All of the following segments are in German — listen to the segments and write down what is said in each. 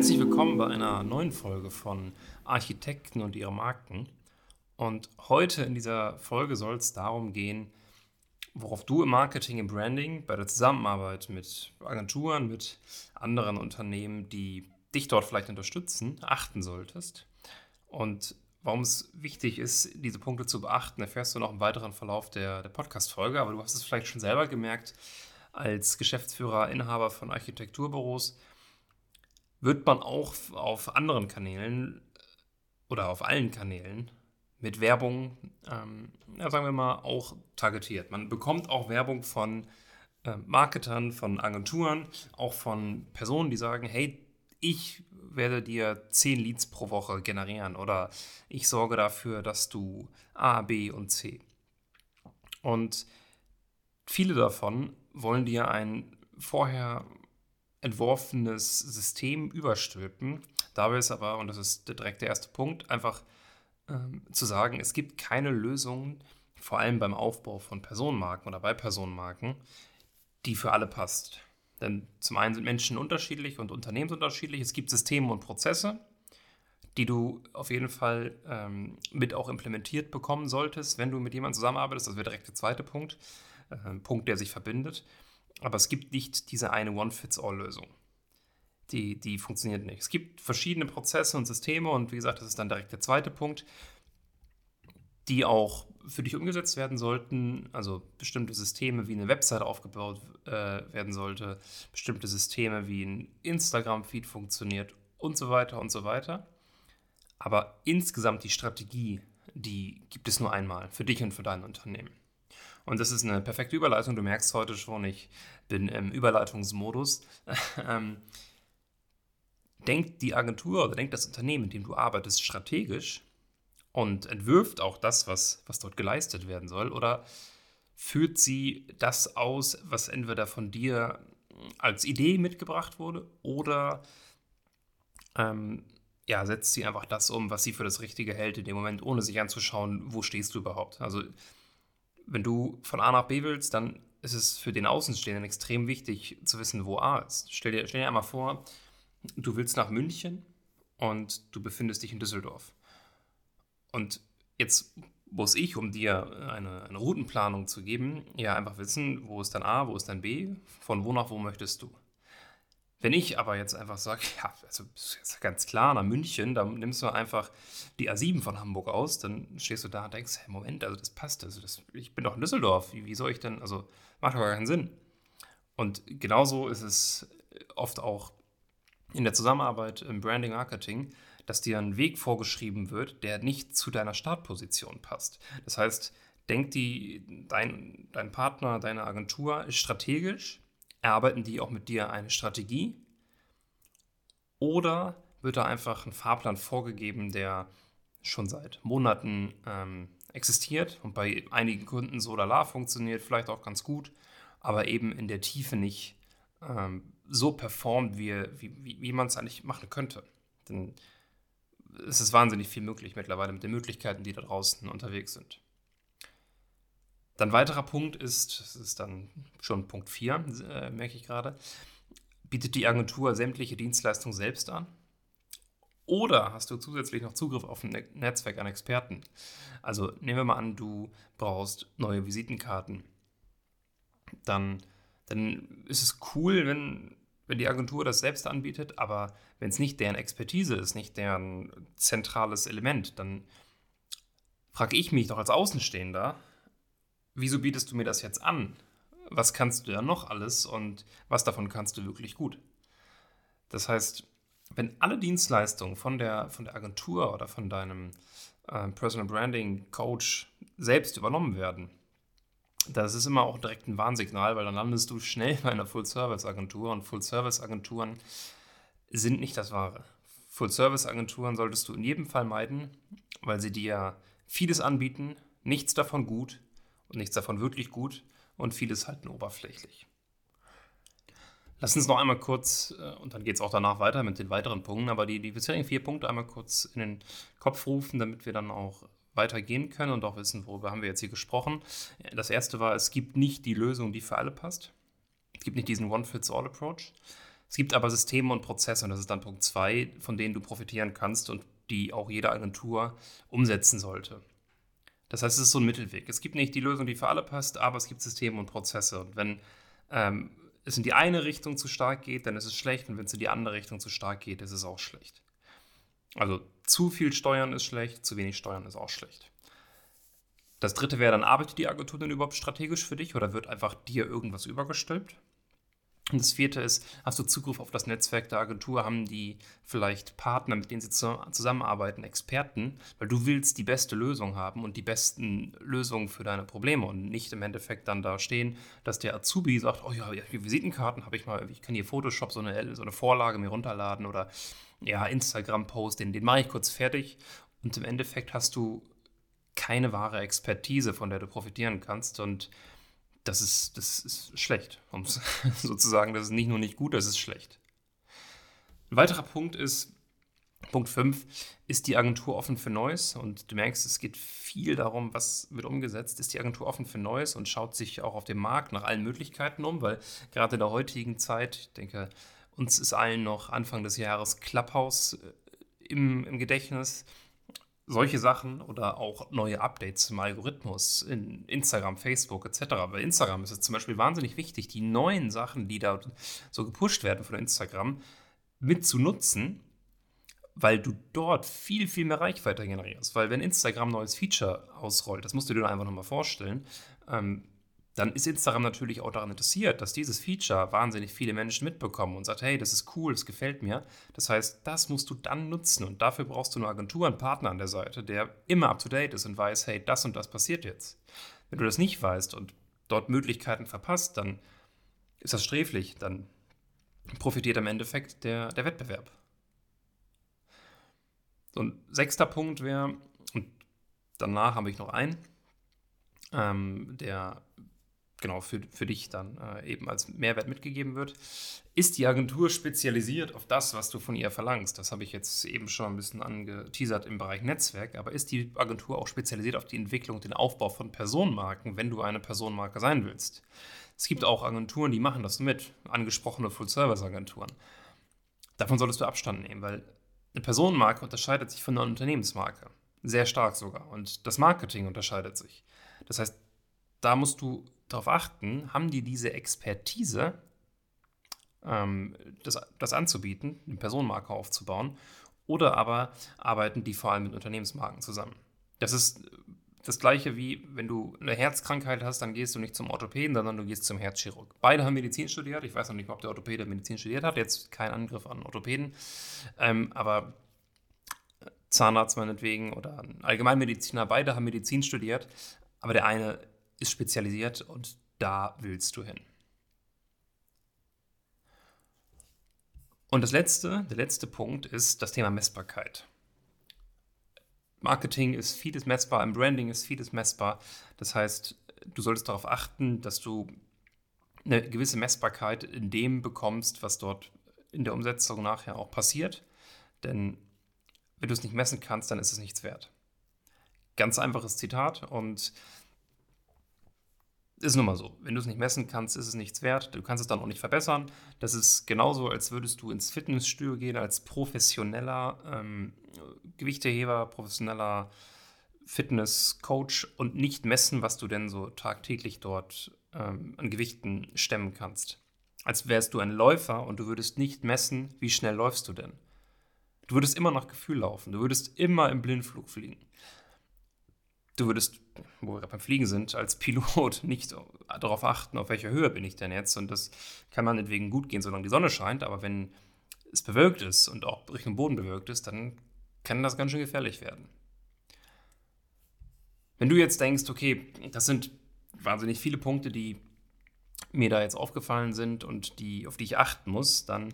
Herzlich willkommen bei einer neuen Folge von Architekten und ihre Marken. Und heute in dieser Folge soll es darum gehen, worauf du im Marketing, im Branding, bei der Zusammenarbeit mit Agenturen, mit anderen Unternehmen, die dich dort vielleicht unterstützen, achten solltest. Und warum es wichtig ist, diese Punkte zu beachten, erfährst du noch im weiteren Verlauf der, der Podcast-Folge. Aber du hast es vielleicht schon selber gemerkt, als Geschäftsführer, Inhaber von Architekturbüros, wird man auch auf anderen Kanälen oder auf allen Kanälen mit Werbung, ähm, ja, sagen wir mal, auch targetiert. Man bekommt auch Werbung von äh, Marketern, von Agenturen, auch von Personen, die sagen, hey, ich werde dir 10 Leads pro Woche generieren oder ich sorge dafür, dass du A, B und C. Und viele davon wollen dir ein vorher entworfenes System überstülpen. Dabei ist aber, und das ist direkt der erste Punkt, einfach ähm, zu sagen, es gibt keine Lösung, vor allem beim Aufbau von Personenmarken oder bei Personenmarken, die für alle passt. Denn zum einen sind Menschen unterschiedlich und Unternehmen unterschiedlich. Es gibt Systeme und Prozesse, die du auf jeden Fall ähm, mit auch implementiert bekommen solltest, wenn du mit jemandem zusammenarbeitest. Das wäre direkt der zweite Punkt, äh, Punkt, der sich verbindet. Aber es gibt nicht diese eine One-Fits-All-Lösung. Die, die funktioniert nicht. Es gibt verschiedene Prozesse und Systeme und wie gesagt, das ist dann direkt der zweite Punkt, die auch für dich umgesetzt werden sollten. Also bestimmte Systeme, wie eine Website aufgebaut äh, werden sollte, bestimmte Systeme, wie ein Instagram-Feed funktioniert und so weiter und so weiter. Aber insgesamt die Strategie, die gibt es nur einmal für dich und für dein Unternehmen. Und das ist eine perfekte Überleitung. Du merkst heute schon, ich bin im Überleitungsmodus. ähm, denkt die Agentur oder denkt das Unternehmen, in dem du arbeitest, strategisch und entwirft auch das, was, was dort geleistet werden soll? Oder führt sie das aus, was entweder von dir als Idee mitgebracht wurde oder ähm, ja, setzt sie einfach das um, was sie für das Richtige hält in dem Moment, ohne sich anzuschauen, wo stehst du überhaupt? Also wenn du von A nach B willst, dann ist es für den Außenstehenden extrem wichtig zu wissen, wo A ist. Stell dir, stell dir einmal vor, du willst nach München und du befindest dich in Düsseldorf. Und jetzt muss ich, um dir eine, eine Routenplanung zu geben, ja einfach wissen, wo ist dann A, wo ist dann B, von wo nach wo möchtest du. Wenn ich aber jetzt einfach sage, ja, also ist ganz klar, nach München, dann nimmst du einfach die A7 von Hamburg aus, dann stehst du da und denkst, hey, Moment, also das passt, also das, ich bin doch in Düsseldorf, wie, wie soll ich denn, also macht gar keinen Sinn. Und genauso ist es oft auch in der Zusammenarbeit im Branding Marketing, dass dir ein Weg vorgeschrieben wird, der nicht zu deiner Startposition passt. Das heißt, denk die, dein, dein Partner, deine Agentur ist strategisch, erarbeiten die auch mit dir eine Strategie oder wird da einfach ein Fahrplan vorgegeben, der schon seit Monaten ähm, existiert und bei einigen Kunden so oder la funktioniert, vielleicht auch ganz gut, aber eben in der Tiefe nicht ähm, so performt, wie, wie, wie man es eigentlich machen könnte. Denn es ist wahnsinnig viel möglich mittlerweile mit den Möglichkeiten, die da draußen unterwegs sind. Dann weiterer Punkt ist, das ist dann schon Punkt 4, äh, merke ich gerade, bietet die Agentur sämtliche Dienstleistungen selbst an? Oder hast du zusätzlich noch Zugriff auf ein Netzwerk an Experten? Also nehmen wir mal an, du brauchst neue Visitenkarten. Dann, dann ist es cool, wenn, wenn die Agentur das selbst anbietet, aber wenn es nicht deren Expertise ist, nicht deren zentrales Element, dann frage ich mich doch als Außenstehender, wieso bietest du mir das jetzt an? Was kannst du ja noch alles und was davon kannst du wirklich gut? Das heißt, wenn alle Dienstleistungen von der, von der Agentur oder von deinem äh, Personal Branding Coach selbst übernommen werden, das ist immer auch direkt ein Warnsignal, weil dann landest du schnell bei einer Full-Service-Agentur und Full-Service-Agenturen sind nicht das Wahre. Full-Service-Agenturen solltest du in jedem Fall meiden, weil sie dir vieles anbieten, nichts davon gut und nichts davon wirklich gut und vieles halt nur oberflächlich. Lass uns noch einmal kurz, äh, und dann geht es auch danach weiter mit den weiteren Punkten, aber die, die bisherigen vier Punkte einmal kurz in den Kopf rufen, damit wir dann auch weitergehen können und auch wissen, worüber haben wir jetzt hier gesprochen. Das erste war, es gibt nicht die Lösung, die für alle passt. Es gibt nicht diesen One-Fits-All-Approach. Es gibt aber Systeme und Prozesse, und das ist dann Punkt 2, von denen du profitieren kannst und die auch jede Agentur umsetzen sollte. Das heißt, es ist so ein Mittelweg. Es gibt nicht die Lösung, die für alle passt, aber es gibt Systeme und Prozesse. Und wenn ähm, es in die eine Richtung zu stark geht, dann ist es schlecht. Und wenn es in die andere Richtung zu stark geht, ist es auch schlecht. Also zu viel Steuern ist schlecht, zu wenig Steuern ist auch schlecht. Das dritte wäre dann, arbeitet die Agentur denn überhaupt strategisch für dich oder wird einfach dir irgendwas übergestülpt? Und das vierte ist, hast du Zugriff auf das Netzwerk der Agentur? Haben die vielleicht Partner, mit denen sie zusammenarbeiten, Experten? Weil du willst die beste Lösung haben und die besten Lösungen für deine Probleme und nicht im Endeffekt dann da stehen, dass der Azubi sagt, oh ja, Visitenkarten habe ich mal, ich kann hier Photoshop so eine, so eine Vorlage mir runterladen oder ja, Instagram-Post, den, den mache ich kurz fertig. Und im Endeffekt hast du keine wahre Expertise, von der du profitieren kannst und das ist, das ist schlecht, um sozusagen, das ist nicht nur nicht gut, das ist schlecht. Ein weiterer Punkt ist, Punkt 5, ist die Agentur offen für Neues? Und du merkst, es geht viel darum, was wird umgesetzt. Ist die Agentur offen für Neues und schaut sich auch auf dem Markt nach allen Möglichkeiten um? Weil gerade in der heutigen Zeit, ich denke, uns ist allen noch Anfang des Jahres Clubhouse äh, im, im Gedächtnis solche Sachen oder auch neue Updates zum Algorithmus in Instagram, Facebook etc. Bei Instagram ist es zum Beispiel wahnsinnig wichtig, die neuen Sachen, die da so gepusht werden von Instagram, mit zu nutzen, weil du dort viel, viel mehr Reichweite generierst. Weil wenn Instagram neues Feature ausrollt, das musst du dir einfach nochmal vorstellen, ähm, dann ist Instagram natürlich auch daran interessiert, dass dieses Feature wahnsinnig viele Menschen mitbekommen und sagt, hey, das ist cool, das gefällt mir. Das heißt, das musst du dann nutzen und dafür brauchst du eine Agentur, einen Partner an der Seite, der immer up-to-date ist und weiß, hey, das und das passiert jetzt. Wenn du das nicht weißt und dort Möglichkeiten verpasst, dann ist das sträflich, dann profitiert im Endeffekt der, der Wettbewerb. So ein sechster Punkt wäre, und danach habe ich noch einen, ähm, der genau für, für dich dann äh, eben als Mehrwert mitgegeben wird. Ist die Agentur spezialisiert auf das, was du von ihr verlangst? Das habe ich jetzt eben schon ein bisschen angeteasert im Bereich Netzwerk, aber ist die Agentur auch spezialisiert auf die Entwicklung, den Aufbau von Personenmarken, wenn du eine Personenmarke sein willst? Es gibt auch Agenturen, die machen das mit, angesprochene Full-Service-Agenturen. Davon solltest du Abstand nehmen, weil eine Personenmarke unterscheidet sich von einer Unternehmensmarke. Sehr stark sogar. Und das Marketing unterscheidet sich. Das heißt, da musst du darauf achten, haben die diese Expertise, ähm, das, das anzubieten, eine Personenmarke aufzubauen, oder aber arbeiten die vor allem mit Unternehmensmarken zusammen. Das ist das gleiche wie, wenn du eine Herzkrankheit hast, dann gehst du nicht zum Orthopäden, sondern du gehst zum Herzchirurg. Beide haben Medizin studiert. Ich weiß noch nicht, ob der Orthopäde Medizin studiert hat. Jetzt kein Angriff an Orthopäden. Ähm, aber Zahnarzt meinetwegen oder ein Allgemeinmediziner, beide haben Medizin studiert. Aber der eine ist spezialisiert und da willst du hin. Und das letzte, der letzte Punkt ist das Thema Messbarkeit. Marketing ist vieles messbar, im Branding ist vieles messbar. Das heißt, du solltest darauf achten, dass du eine gewisse Messbarkeit in dem bekommst, was dort in der Umsetzung nachher auch passiert. Denn wenn du es nicht messen kannst, dann ist es nichts wert. Ganz einfaches Zitat und ist nun mal so. Wenn du es nicht messen kannst, ist es nichts wert. Du kannst es dann auch nicht verbessern. Das ist genauso, als würdest du ins Fitnessstudio gehen als professioneller ähm, Gewichteheber, professioneller Fitnesscoach und nicht messen, was du denn so tagtäglich dort ähm, an Gewichten stemmen kannst. Als wärst du ein Läufer und du würdest nicht messen, wie schnell läufst du denn. Du würdest immer nach Gefühl laufen. Du würdest immer im Blindflug fliegen du würdest, wo wir beim Fliegen sind, als Pilot nicht darauf achten, auf welcher Höhe bin ich denn jetzt. Und das kann meinetwegen gut gehen, solange die Sonne scheint. Aber wenn es bewölkt ist und auch Richtung Boden bewölkt ist, dann kann das ganz schön gefährlich werden. Wenn du jetzt denkst, okay, das sind wahnsinnig viele Punkte, die mir da jetzt aufgefallen sind und die, auf die ich achten muss, dann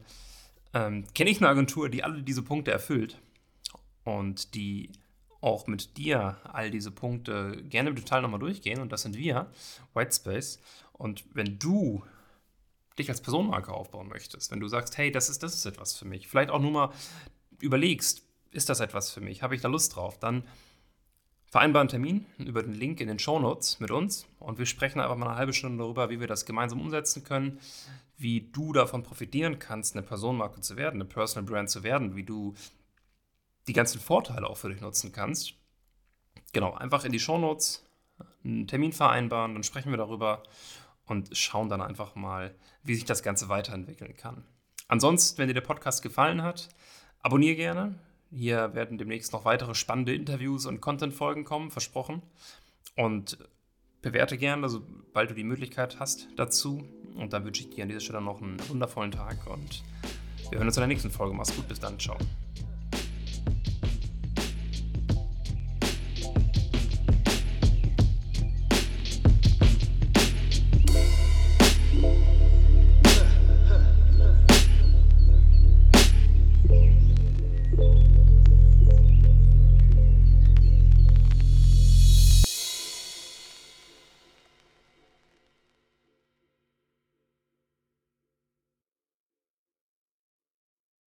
ähm, kenne ich eine Agentur, die alle diese Punkte erfüllt und die auch mit dir all diese Punkte gerne im Detail nochmal durchgehen. Und das sind wir, Whitespace. Und wenn du dich als Personenmarke aufbauen möchtest, wenn du sagst, hey, das ist, das ist etwas für mich, vielleicht auch nur mal überlegst, ist das etwas für mich, habe ich da Lust drauf, dann vereinbar einen Termin über den Link in den Show Notes mit uns und wir sprechen einfach mal eine halbe Stunde darüber, wie wir das gemeinsam umsetzen können. wie du davon profitieren kannst, eine Personenmarke zu werden, eine Personal Brand zu werden, wie du die ganzen Vorteile auch für dich nutzen kannst. Genau, einfach in die Shownotes einen Termin vereinbaren, dann sprechen wir darüber und schauen dann einfach mal, wie sich das Ganze weiterentwickeln kann. Ansonsten, wenn dir der Podcast gefallen hat, abonniere gerne. Hier werden demnächst noch weitere spannende Interviews und Content-Folgen kommen, versprochen. Und bewerte gerne, sobald du die Möglichkeit hast dazu. Und dann wünsche ich dir an dieser Stelle noch einen wundervollen Tag und wir hören uns in der nächsten Folge. Mach's gut, bis dann, ciao.